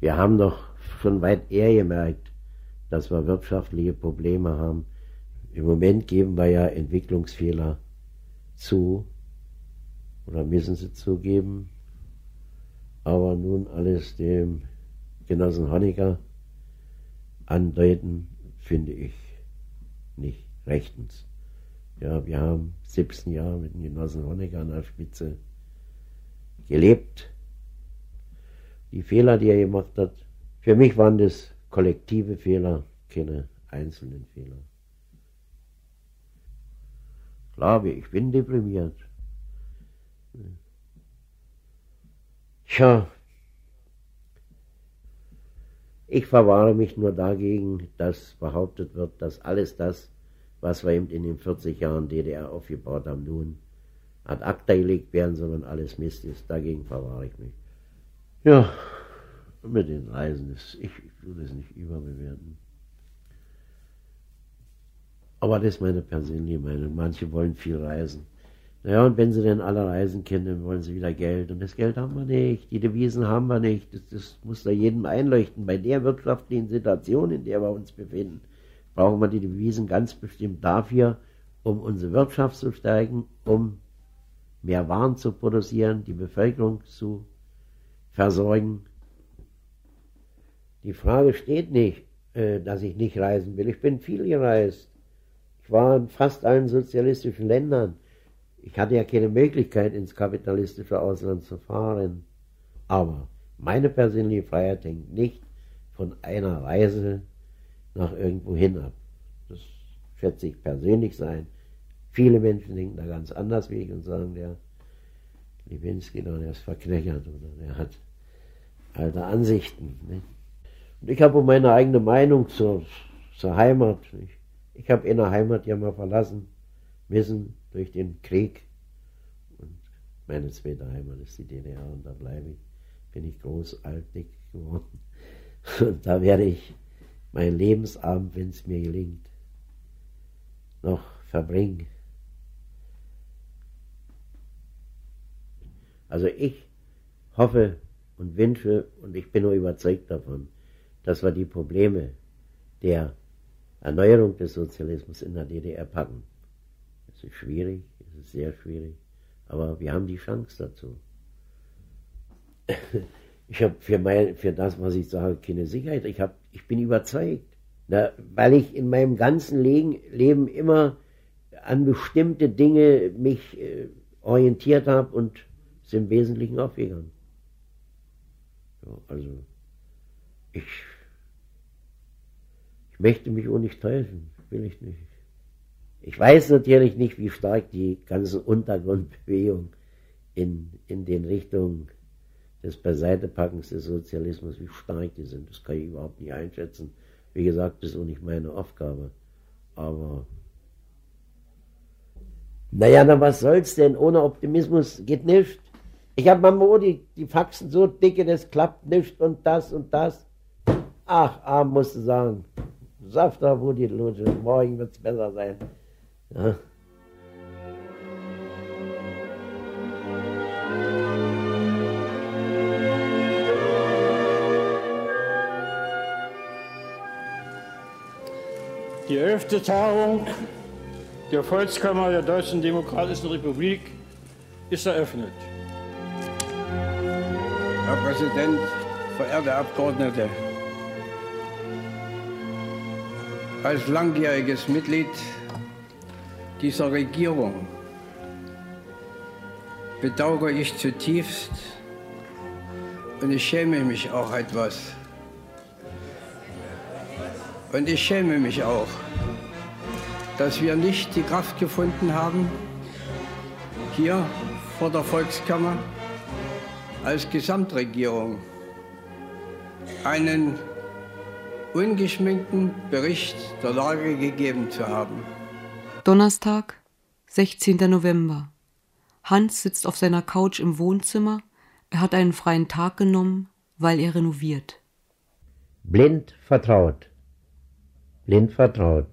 Wir haben doch schon weit eher gemerkt, dass wir wirtschaftliche Probleme haben. Im Moment geben wir ja Entwicklungsfehler zu oder müssen sie zugeben. Aber nun alles dem Genossen Honecker andeuten, finde ich nicht rechtens. Ja, wir haben 17 Jahre mit dem Genossen Honecker an der Spitze gelebt. Die Fehler, die er gemacht hat, für mich waren das kollektive Fehler, keine einzelnen Fehler. Klar, ich bin deprimiert. Tja, ich verwahre mich nur dagegen, dass behauptet wird, dass alles das, was wir eben in den 40 Jahren DDR aufgebaut haben, nun ad acta gelegt werden, sondern alles Mist ist. Dagegen verwahre ich mich. Ja, mit den Reisen, ist, ich, ich will das nicht überbewerten. Aber das ist meine persönliche Meinung. Manche wollen viel reisen. Naja, und wenn sie denn alle reisen können, dann wollen sie wieder Geld. Und das Geld haben wir nicht, die Devisen haben wir nicht. Das, das muss da jedem einleuchten. Bei der wirtschaftlichen Situation, in der wir uns befinden, brauchen wir die Devisen ganz bestimmt dafür, um unsere Wirtschaft zu stärken, um mehr Waren zu produzieren, die Bevölkerung zu versorgen. Die Frage steht nicht, äh, dass ich nicht reisen will. Ich bin viel gereist. Ich war in fast allen sozialistischen Ländern Ich hatte ja keine Möglichkeit, ins kapitalistische Ausland zu fahren. Aber meine persönliche Freiheit hängt nicht von einer Reise nach irgendwo hin ab. Das schätze ich persönlich sein. Viele Menschen denken da ganz anders wie ich und sagen, der Lewinsky, der ist verknechert oder der hat alte Ansichten. Nicht? Und ich habe meine eigene Meinung zur, zur Heimat. Ich, ich habe in der Heimat ja mal verlassen müssen durch den Krieg. Und meine zweite Heimat ist die DDR und da bleibe ich. Bin ich groß, alt, dick geworden. Und da werde ich meinen Lebensabend, wenn es mir gelingt, noch verbringen. Also ich hoffe und wünsche und ich bin nur überzeugt davon, dass wir die Probleme der Erneuerung des Sozialismus in der DDR packen. Ist schwierig, es ist sehr schwierig, aber wir haben die Chance dazu. <laughs> Ich habe für, für das, was ich sage, keine Sicherheit. Ich, hab, ich bin überzeugt, na, weil ich in meinem ganzen Leben, Leben immer an bestimmte Dinge mich äh, orientiert habe und es im Wesentlichen aufgegangen. Ja, also ich, ich möchte mich auch nicht täuschen, will ich nicht. Ich weiß natürlich nicht, wie stark die ganze Untergrundbewegung in, in den Richtungen des Beiseitepackens des Sozialismus, wie stark die sind. Das kann ich überhaupt nicht einschätzen. Wie gesagt, das ist auch nicht meine Aufgabe. Aber naja, na was soll's denn? Ohne Optimismus geht nichts. Ich habe manchmal die, die Faxen so dicke, das klappt nicht und das und das. Ach, arm musst du sagen. Saft wo die Lutsche. Morgen wird's besser sein. Ja. Die elfte Tagung der Volkskammer der Deutschen Demokratischen Republik ist eröffnet. Herr Präsident, verehrte Abgeordnete, als langjähriges Mitglied dieser Regierung bedauere ich zutiefst und ich schäme mich auch etwas. Und ich schäme mich auch, dass wir nicht die Kraft gefunden haben, hier vor der Volkskammer als Gesamtregierung einen ungeschminkten Bericht der Lage gegeben zu haben. Donnerstag, 16. November. Hans sitzt auf seiner Couch im Wohnzimmer. Er hat einen freien Tag genommen, weil er renoviert. Blind vertraut. Blind vertraut.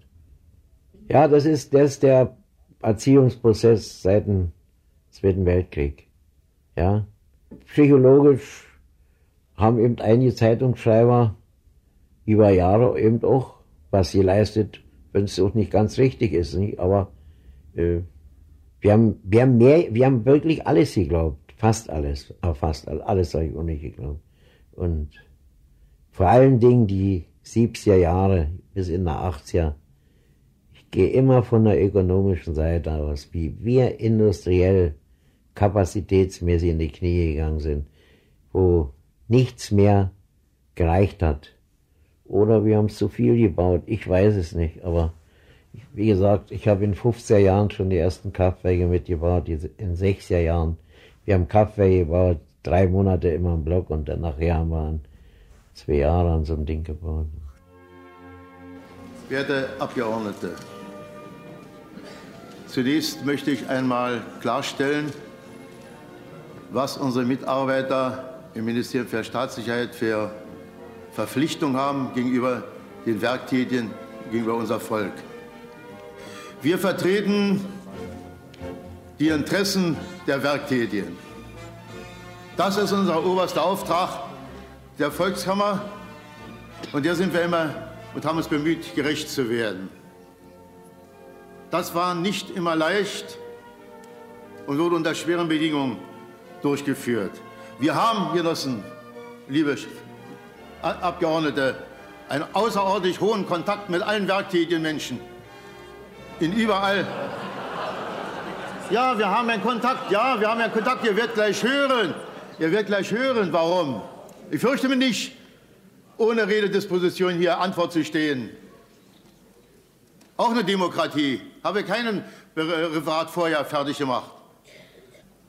Ja, das ist, das ist der Erziehungsprozess seit dem Zweiten Weltkrieg. Ja, psychologisch haben eben einige Zeitungsschreiber über Jahre eben auch, was sie leistet, wenn es auch nicht ganz richtig ist, nicht? aber äh, wir, haben, wir, haben mehr, wir haben wirklich alles geglaubt, fast alles, aber fast alles, alles habe ich auch nicht geglaubt. Und vor allen Dingen die 70er Jahre bis in der 80er, ich gehe immer von der ökonomischen Seite aus, wie wir industriell kapazitätsmäßig in die Knie gegangen sind, wo nichts mehr gereicht hat. Oder wir haben zu viel gebaut, ich weiß es nicht, aber wie gesagt, ich habe in 50er Jahren schon die ersten Kraftwerke mitgebaut, in 60er Jahren. Wir haben Kraftwerke gebaut, drei Monate immer im Block und dann nachher haben wir zwei Jahre an so einem Ding gebaut. Werte Abgeordnete, zunächst möchte ich einmal klarstellen, was unsere Mitarbeiter im Ministerium für Staatssicherheit für Verpflichtung haben gegenüber den Werktätigen, gegenüber unser Volk. Wir vertreten die Interessen der Werktätigen. Das ist unser oberster Auftrag der Volkskammer und der sind wir immer und haben uns bemüht, gerecht zu werden. Das war nicht immer leicht und wurde unter schweren Bedingungen durchgeführt. Wir haben, Genossen, liebe Abgeordnete, einen außerordentlich hohen Kontakt mit allen werktätigen Menschen. In überall, Ja, wir haben einen Kontakt. Ja, wir haben einen Kontakt. Ihr werdet gleich hören. Ihr werdet gleich hören, warum. Ich fürchte mich nicht, ohne Rededisposition hier Antwort zu stehen. Auch eine Demokratie. Habe keinen Referat vorher fertig gemacht.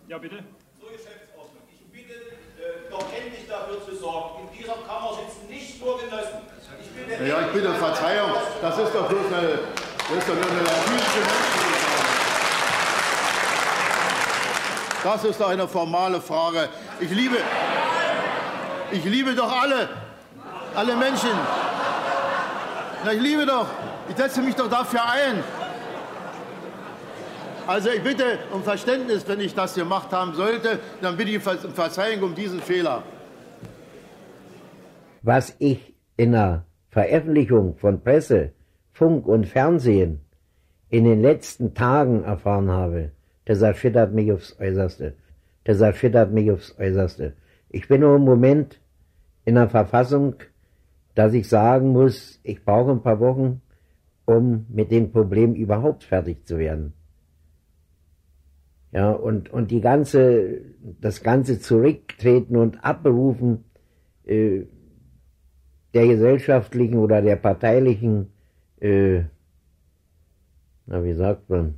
Ja, bitte. Zur Geschäftsordnung. Ich bitte äh, doch endlich dafür zu sorgen, in dieser Kammer sitzen nicht nur Genossen. Ich bitte Ja, ich bitte um Verzeihung. Das ist doch bloß eine, das ist doch nur eine natürliche. Das ist doch eine formale Frage. Ich liebe, ich liebe doch alle, alle Menschen. Na, ich liebe doch, ich setze mich doch dafür ein. Also ich bitte um Verständnis, wenn ich das gemacht haben sollte, dann bitte ich um Verzeihung um diesen Fehler. Was ich in der Veröffentlichung von Presse, Funk und Fernsehen in den letzten Tagen erfahren habe, das erschüttert mich aufs Äußerste. Das erschüttert mich aufs Äußerste. Ich bin nur im Moment in der Verfassung, dass ich sagen muss, ich brauche ein paar Wochen, um mit dem Problem überhaupt fertig zu werden. Ja, und, und die ganze, das ganze Zurücktreten und Abberufen äh, der gesellschaftlichen oder der parteilichen, äh, na, wie sagt man,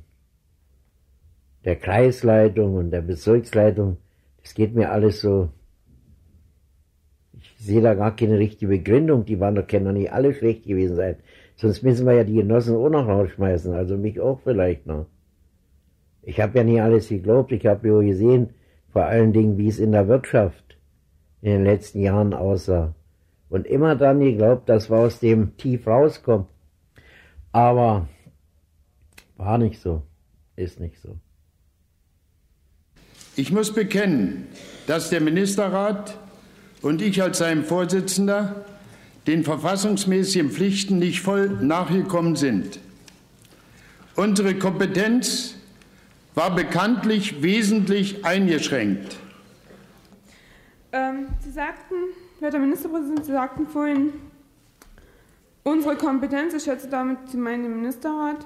der Kreisleitung und der Bezirksleitung, das geht mir alles so, ich sehe da gar keine richtige Begründung, die waren doch, können doch nicht alle schlecht gewesen sein. Sonst müssen wir ja die Genossen auch noch rausschmeißen, also mich auch vielleicht noch. Ich habe ja nie alles geglaubt, ich habe ja gesehen, vor allen Dingen, wie es in der Wirtschaft in den letzten Jahren aussah. Und immer dann geglaubt, dass wir aus dem Tief rauskommen. Aber war nicht so, ist nicht so. Ich muss bekennen, dass der Ministerrat und ich als sein Vorsitzender den verfassungsmäßigen Pflichten nicht voll nachgekommen sind. Unsere Kompetenz war bekanntlich wesentlich eingeschränkt. Ähm, Sie sagten, werter Ministerpräsident, Sie sagten vorhin, unsere Kompetenz, ich schätze damit Sie meinen Ministerrat,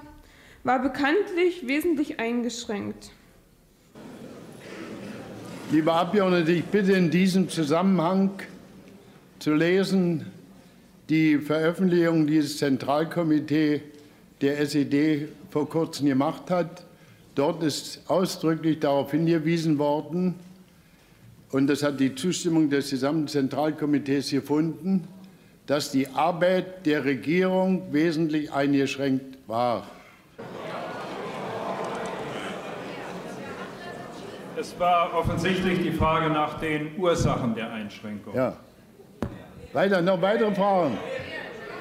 war bekanntlich wesentlich eingeschränkt. Liebe Abgeordnete, ich bitte in diesem Zusammenhang zu lesen die Veröffentlichung, die das Zentralkomitee der SED vor kurzem gemacht hat. Dort ist ausdrücklich darauf hingewiesen worden, und das hat die Zustimmung des gesamten Zentralkomitees gefunden, dass die Arbeit der Regierung wesentlich eingeschränkt war. Es war offensichtlich die Frage nach den Ursachen der Einschränkung. Ja. Weiter, noch weitere Fragen?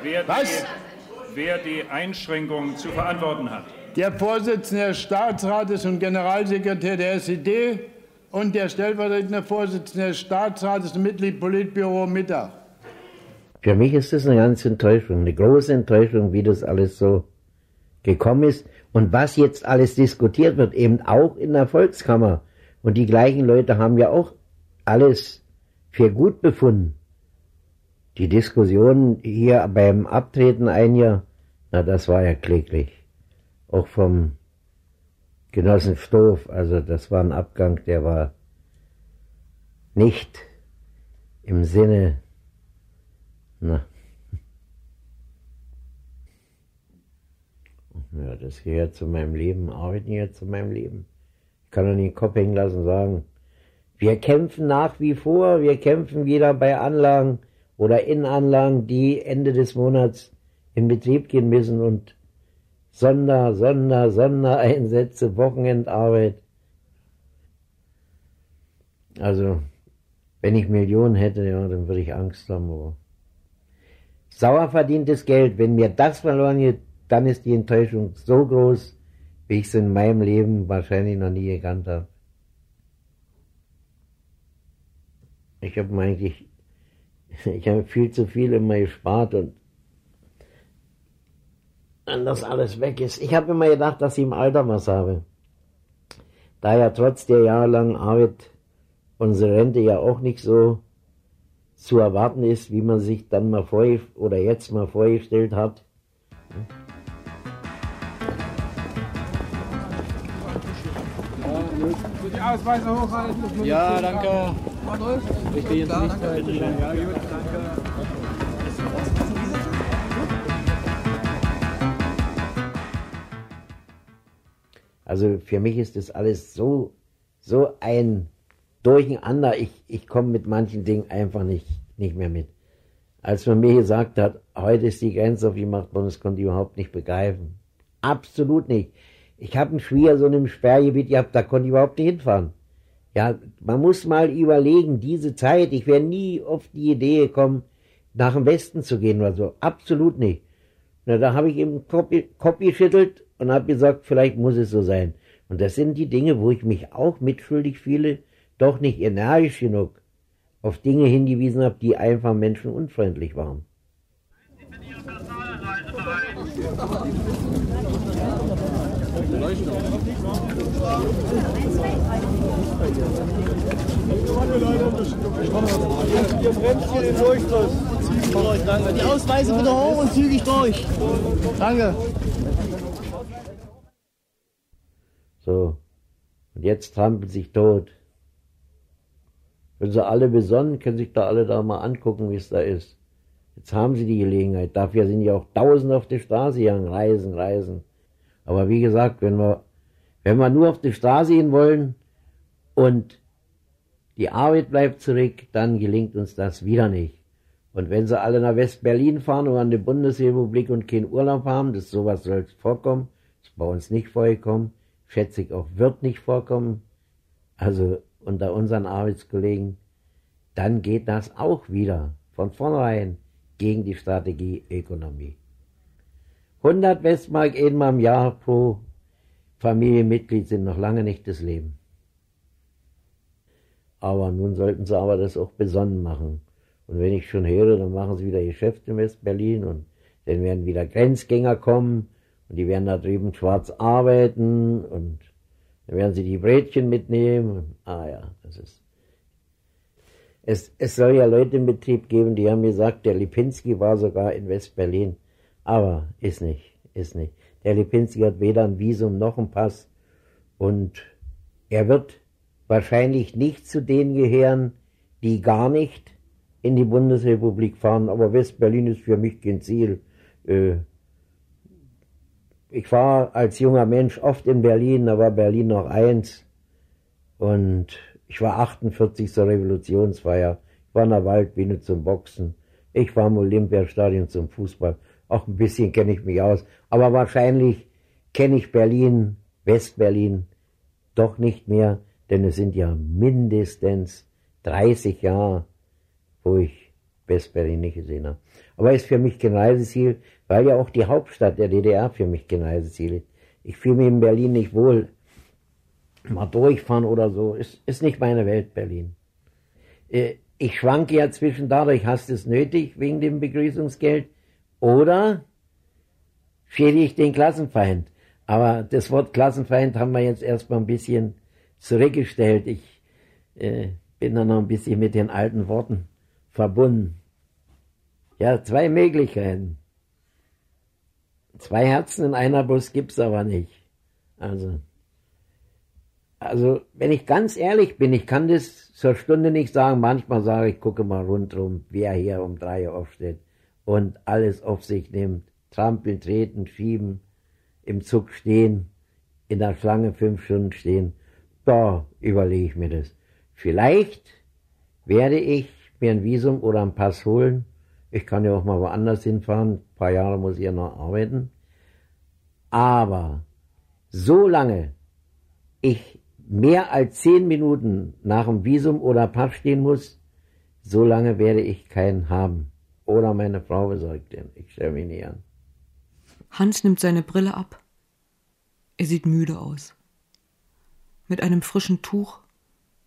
Wer Was? Die, wer die Einschränkung zu verantworten hat. Der Vorsitzende des Staatsrates und Generalsekretär der SED und der stellvertretende Vorsitzende des Staatsrates Mitglied Politbüro Mittag. Für mich ist das eine ganze Enttäuschung, eine große Enttäuschung, wie das alles so gekommen ist und was jetzt alles diskutiert wird, eben auch in der Volkskammer. Und die gleichen Leute haben ja auch alles für gut befunden. Die Diskussion hier beim Abtreten ein Jahr, na, das war ja kläglich. Auch vom Genossen Stoff, also das war ein Abgang, der war nicht im Sinne, na, ja, das gehört zu meinem Leben, Arbeiten gehört zu meinem Leben. Ich kann doch nicht den Kopf hängen lassen und sagen, wir kämpfen nach wie vor, wir kämpfen wieder bei Anlagen oder in Anlagen, die Ende des Monats in Betrieb gehen müssen und Sonder, Sonder, Sondereinsätze, Wochenendarbeit. Also, wenn ich Millionen hätte, ja, dann würde ich Angst haben, aber sauer verdientes Geld, wenn mir das verloren geht, dann ist die Enttäuschung so groß, wie ich es in meinem Leben wahrscheinlich noch nie gekannt habe. Ich habe eigentlich, <laughs> ich habe viel zu viel immer gespart und wenn das alles weg ist. Ich habe immer gedacht, dass ich im Alter was habe. Da ja trotz der jahrelangen Arbeit unsere Rente ja auch nicht so zu erwarten ist, wie man sich dann mal vor oder jetzt mal vorgestellt hat. Die Ausweise hochhalten. Ja, danke. Ich gehe jetzt nicht. Ja, gut, danke. Also für mich ist das alles so, so ein Durcheinander. Ich, ich komme mit manchen Dingen einfach nicht, nicht mehr mit. Als man mir gesagt hat, heute ist die Grenze auf die Machtbahn, das konnte ich überhaupt nicht begreifen. Absolut nicht. Ich habe einen Schwiegersohn im Sperrgebiet gehabt, da konnte ich überhaupt nicht hinfahren. Ja, man muss mal überlegen, diese Zeit, ich wäre nie auf die Idee gekommen, nach dem Westen zu gehen oder so. Absolut nicht. Na, da habe ich eben Kopf, Kopf geschüttelt und habe gesagt, vielleicht muss es so sein. Und das sind die Dinge, wo ich mich auch mitschuldig fühle, doch nicht energisch genug auf Dinge hingewiesen habe, die einfach menschenunfreundlich waren. Die Ausweise bitte hoch und zügig durch. Danke. So. Und jetzt trampeln sich tot. Wenn sie alle besonnen, können sich da alle da mal angucken, wie es da ist. Jetzt haben sie die Gelegenheit. Dafür sind ja auch Tausende auf der Straße gegangen. Reisen, reisen. Aber wie gesagt, wenn wir, wenn wir nur auf die Straße gehen wollen und die Arbeit bleibt zurück, dann gelingt uns das wieder nicht. Und wenn sie alle nach West-Berlin fahren oder an die Bundesrepublik und keinen Urlaub haben, das sowas soll vorkommen, ist bei uns nicht vorgekommen, schätze ich auch wird nicht vorkommen, also unter unseren Arbeitskollegen, dann geht das auch wieder von vornherein gegen die Strategie Ökonomie. 100 Westmark einmal im Jahr pro Familienmitglied sind noch lange nicht das Leben. Aber nun sollten sie aber das auch besonnen machen. Und wenn ich schon höre, dann machen sie wieder Geschäfte in West-Berlin und dann werden wieder Grenzgänger kommen und die werden da drüben schwarz arbeiten und dann werden sie die Brötchen mitnehmen. Ah ja, das ist. Es, es soll ja Leute im Betrieb geben, die haben gesagt, der Lipinski war sogar in West-Berlin. Aber ist nicht, ist nicht. Der Lipinski hat weder ein Visum noch ein Pass und er wird wahrscheinlich nicht zu denen gehören, die gar nicht in die Bundesrepublik fahren. Aber West-Berlin ist für mich kein Ziel. Äh, ich war als junger Mensch oft in Berlin, da war Berlin noch eins. Und ich war 48 zur Revolutionsfeier. Ich war in der Waldbühne zum Boxen. Ich war im Olympiastadion zum Fußball. Auch ein bisschen kenne ich mich aus. Aber wahrscheinlich kenne ich Berlin, Westberlin doch nicht mehr, denn es sind ja mindestens 30 Jahre, wo ich Westberlin nicht gesehen habe. Aber ist für mich kein Reiseziel, weil ja auch die Hauptstadt der DDR für mich ist. Ich fühle mich in Berlin nicht wohl. Mal durchfahren oder so, ist, ist nicht meine Welt, Berlin. Äh, ich schwanke ja zwischen dadurch, hast du es nötig wegen dem Begrüßungsgeld oder schädige ich den Klassenfeind. Aber das Wort Klassenfeind haben wir jetzt erstmal ein bisschen zurückgestellt. Ich äh, bin da noch ein bisschen mit den alten Worten verbunden. Ja, zwei Möglichkeiten. Zwei Herzen in einer Bus gibt's aber nicht. Also, also, wenn ich ganz ehrlich bin, ich kann das zur Stunde nicht sagen. Manchmal sage ich, gucke mal rundherum, wer hier um drei Uhr aufsteht und alles auf sich nimmt. Trampeln, treten, schieben, im Zug stehen, in der Schlange fünf Stunden stehen. Da überlege ich mir das. Vielleicht werde ich mir ein Visum oder einen Pass holen. Ich kann ja auch mal woanders hinfahren. Ein paar Jahre muss ich ja noch arbeiten. Aber solange ich mehr als zehn Minuten nach dem Visum oder Pass stehen muss, solange werde ich keinen haben. Oder meine Frau besorgt den. Ich stelle mich nie an. Hans nimmt seine Brille ab. Er sieht müde aus. Mit einem frischen Tuch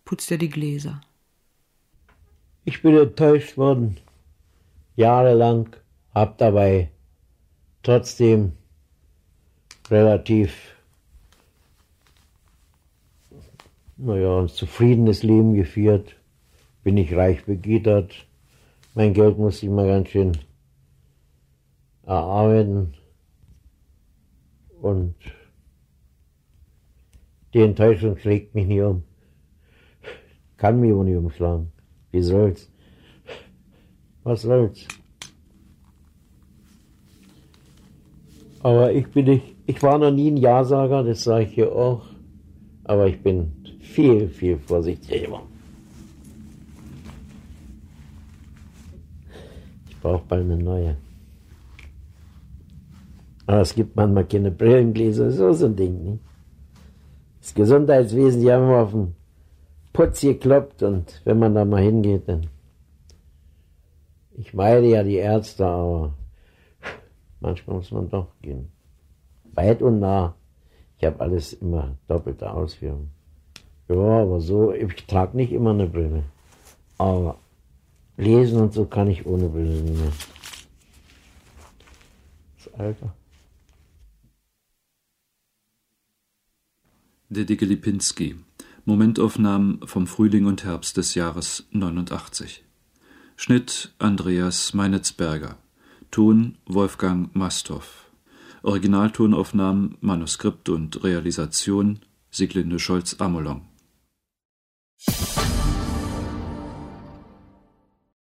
putzt er die Gläser. Ich bin enttäuscht worden, jahrelang, hab dabei trotzdem relativ, naja, ein zufriedenes Leben geführt, bin ich reich begütert, mein Geld muss ich mal ganz schön erarbeiten und Die Enttäuschung schlägt mich nie um. Kann mich auch nicht umschlagen. Wie soll's? Was soll's? Aber ich bin nicht, ich war noch nie ein Ja-Sager, das sage ich hier auch. Aber ich bin viel, viel vorsichtiger. Ich brauche bald eine neue. Aber es gibt manchmal keine Brillengläser, so so ein Ding. Ne? Das Gesundheitswesen, die haben immer auf den Putz gekloppt und wenn man da mal hingeht, dann. Ich meide ja die Ärzte, aber manchmal muss man doch gehen. Weit und nah. Ich habe alles immer doppelte Ausführung. Ja, aber so, ich trage nicht immer eine Brille. Aber lesen und so kann ich ohne Brille nicht mehr. Das Alter. Der dicke Lipinski. Momentaufnahmen vom Frühling und Herbst des Jahres 89. Schnitt Andreas Meinitzberger. Ton Wolfgang Mastoff. Originaltonaufnahmen, Manuskript und Realisation Sieglinde Scholz-Amolong.